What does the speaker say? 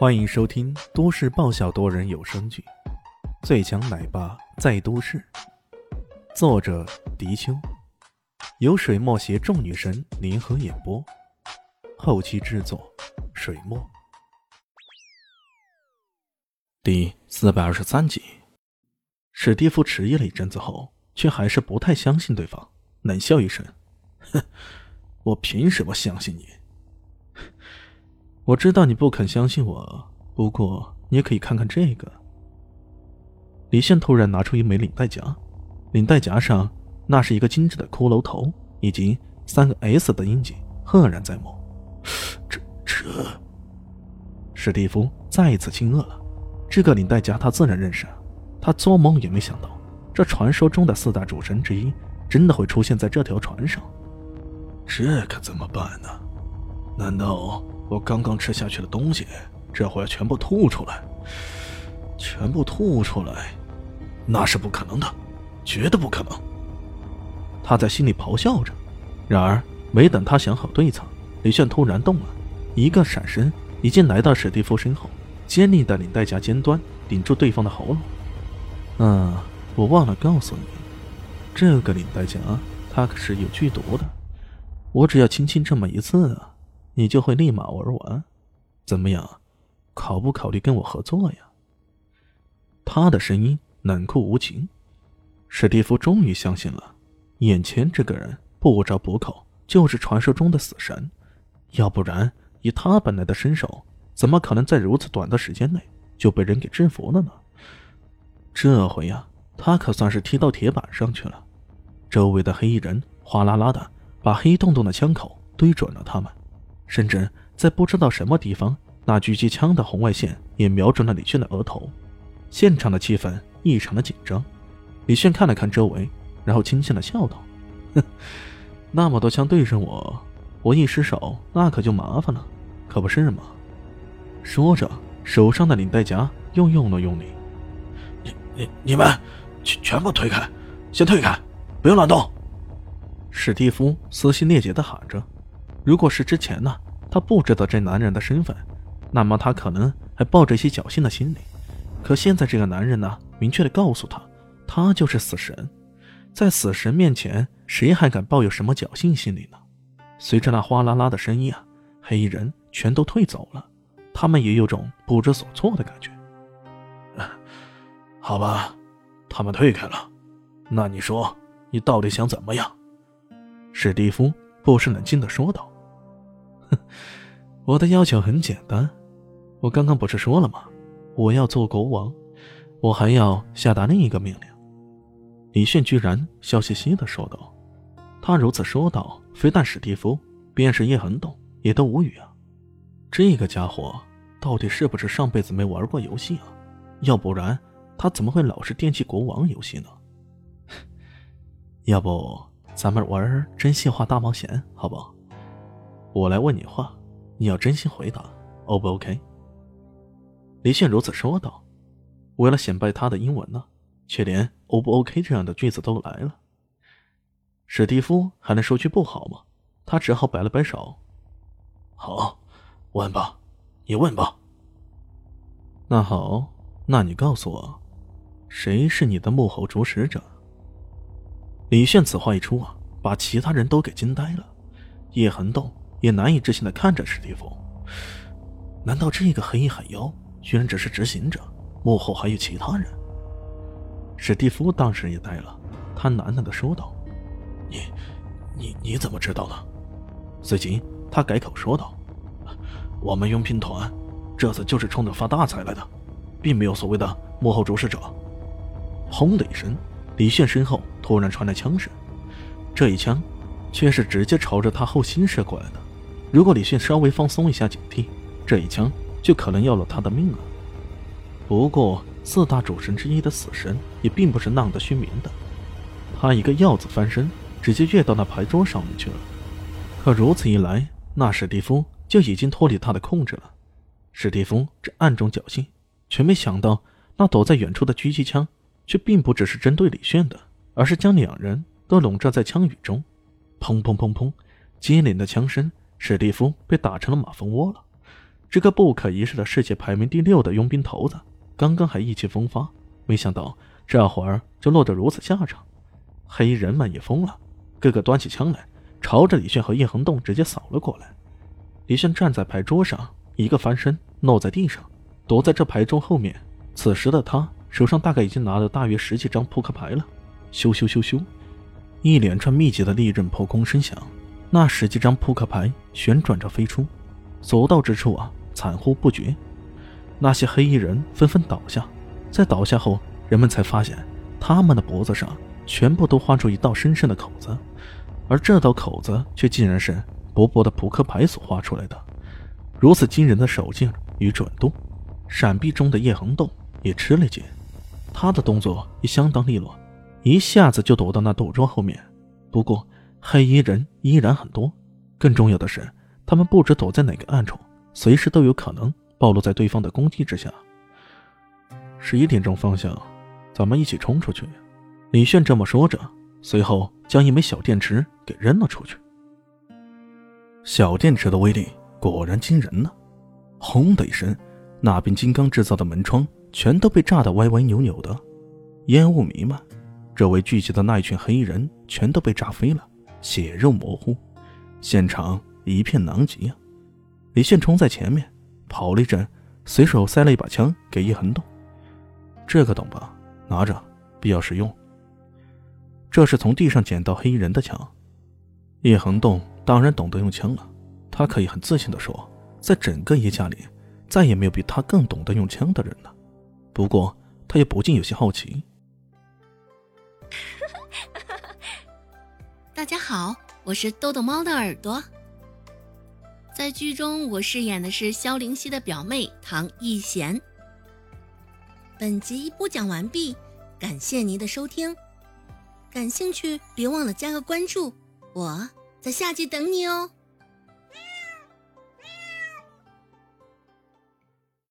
欢迎收听都市爆笑多人有声剧《最强奶爸在都市》，作者：迪秋，由水墨携众女神联合演播，后期制作：水墨。第四百二十三集，史蒂夫迟疑了一阵子后，却还是不太相信对方，冷笑一声：“哼，我凭什么相信你？”我知道你不肯相信我，不过你也可以看看这个。李现突然拿出一枚领带夹，领带夹上那是一个精致的骷髅头以及三个 S 的印记，赫然在目。这这，史蒂夫再一次惊愕了。这个领带夹他自然认识，他做梦也没想到，这传说中的四大主神之一真的会出现在这条船上。这可怎么办呢？难道？我刚刚吃下去的东西，这会儿全部吐出来，全部吐出来，那是不可能的，绝对不可能！他在心里咆哮着。然而，没等他想好对策，李炫突然动了，一个闪身，已经来到史蒂夫身后，尖利的领带夹尖端顶住对方的喉咙。嗯，我忘了告诉你，这个领带夹它可是有剧毒的，我只要轻轻这么一刺啊！你就会立马玩完，怎么样？考不考虑跟我合作呀？他的声音冷酷无情。史蒂夫终于相信了，眼前这个人不着不扣就是传说中的死神，要不然以他本来的身手，怎么可能在如此短的时间内就被人给制服了呢？这回呀，他可算是踢到铁板上去了。周围的黑衣人哗啦啦的把黑洞洞的枪口对准了他们。甚至在不知道什么地方，那狙击枪的红外线也瞄准了李炫的额头。现场的气氛异常的紧张。李炫看了看周围，然后轻轻的笑道：“哼，那么多枪对上我，我一失手那可就麻烦了，可不是吗？”说着，手上的领带夹又用了用力。“你、你、你们全全部退开，先退开，不要乱动！”史蒂夫撕心裂肺的喊着。如果是之前呢，他不知道这男人的身份，那么他可能还抱着一些侥幸的心理。可现在这个男人呢，明确的告诉他，他就是死神，在死神面前，谁还敢抱有什么侥幸心理呢？随着那哗啦啦的声音啊，黑衣人全都退走了，他们也有种不知所措的感觉。好吧，他们退开了，那你说，你到底想怎么样？史蒂夫不失冷静的说道。我的要求很简单，我刚刚不是说了吗？我要做国王，我还要下达另一个命令。李炫居然笑嘻嘻的说道。他如此说道，非但史蒂夫，便是叶恒栋也都无语啊。这个家伙到底是不是上辈子没玩过游戏啊？要不然他怎么会老是惦记国王游戏呢？要不咱们玩真心话大冒险，好不好？我来问你话，你要真心回答，O 不 OK？李炫如此说道。为了显摆他的英文呢，却连 O 不 OK 这样的句子都来了。史蒂夫还能说句不好吗？他只好摆了摆手。好，问吧，你问吧。那好，那你告诉我，谁是你的幕后主使者？李炫此话一出啊，把其他人都给惊呆了。叶寒栋。也难以置信的看着史蒂夫，难道这个黑衣海妖居然只是执行者，幕后还有其他人？史蒂夫当时也呆了，他喃喃的说道：“你，你你怎么知道的？”随即他改口说道：“我们佣兵团这次就是冲着发大财来的，并没有所谓的幕后主使者。”轰的一声，李炫身后突然传来枪声，这一枪却是直接朝着他后心射过来的。如果李迅稍微放松一下警惕，这一枪就可能要了他的命了。不过四大主神之一的死神也并不是浪得虚名的，他一个鹞子翻身，直接跃到那牌桌上面去了。可如此一来，那史蒂夫就已经脱离他的控制了。史蒂夫这暗中侥幸，却没想到那躲在远处的狙击枪，却并不只是针对李炫的，而是将两人都笼罩在枪雨中。砰砰砰砰，接连的枪声。史蒂夫被打成了马蜂窝了，这个不可一世的世界排名第六的佣兵头子，刚刚还意气风发，没想到这会儿就落得如此下场。黑衣人们也疯了，个个端起枪来，朝着李炫和叶恒栋直接扫了过来。李炫站在牌桌上，一个翻身落在地上，躲在这牌桌后面。此时的他手上大概已经拿了大约十几张扑克牌了。咻咻咻咻，一连串密集的利刃破空声响，那十几张扑克牌旋转着飞出，所到之处啊，惨呼不绝。那些黑衣人纷纷倒下，在倒下后，人们才发现他们的脖子上全部都划出一道深深的口子，而这道口子却竟然是薄薄的扑克牌所画出来的。如此惊人的手劲与准度，闪避中的叶恒栋也吃了一惊，他的动作也相当利落。一下子就躲到那赌桌后面，不过黑衣人依然很多。更重要的是，他们不知躲在哪个暗处，随时都有可能暴露在对方的攻击之下。十一点钟方向，咱们一起冲出去。李炫这么说着，随后将一枚小电池给扔了出去。小电池的威力果然惊人呢！轰的一声，那边金刚制造的门窗全都被炸得歪歪扭扭的，烟雾弥漫。周围聚集的那一群黑衣人全都被炸飞了，血肉模糊，现场一片狼藉啊！李现冲在前面跑了一阵，随手塞了一把枪给叶恒栋：“这个懂吧？拿着，必要时用。”这是从地上捡到黑衣人的枪。叶恒栋当然懂得用枪了，他可以很自信地说，在整个叶家里，再也没有比他更懂得用枪的人了。不过，他也不禁有些好奇。大家好，我是豆豆猫的耳朵。在剧中，我饰演的是萧灵溪的表妹唐艺贤。本集播讲完毕，感谢您的收听。感兴趣别忘了加个关注，我在下集等你哦。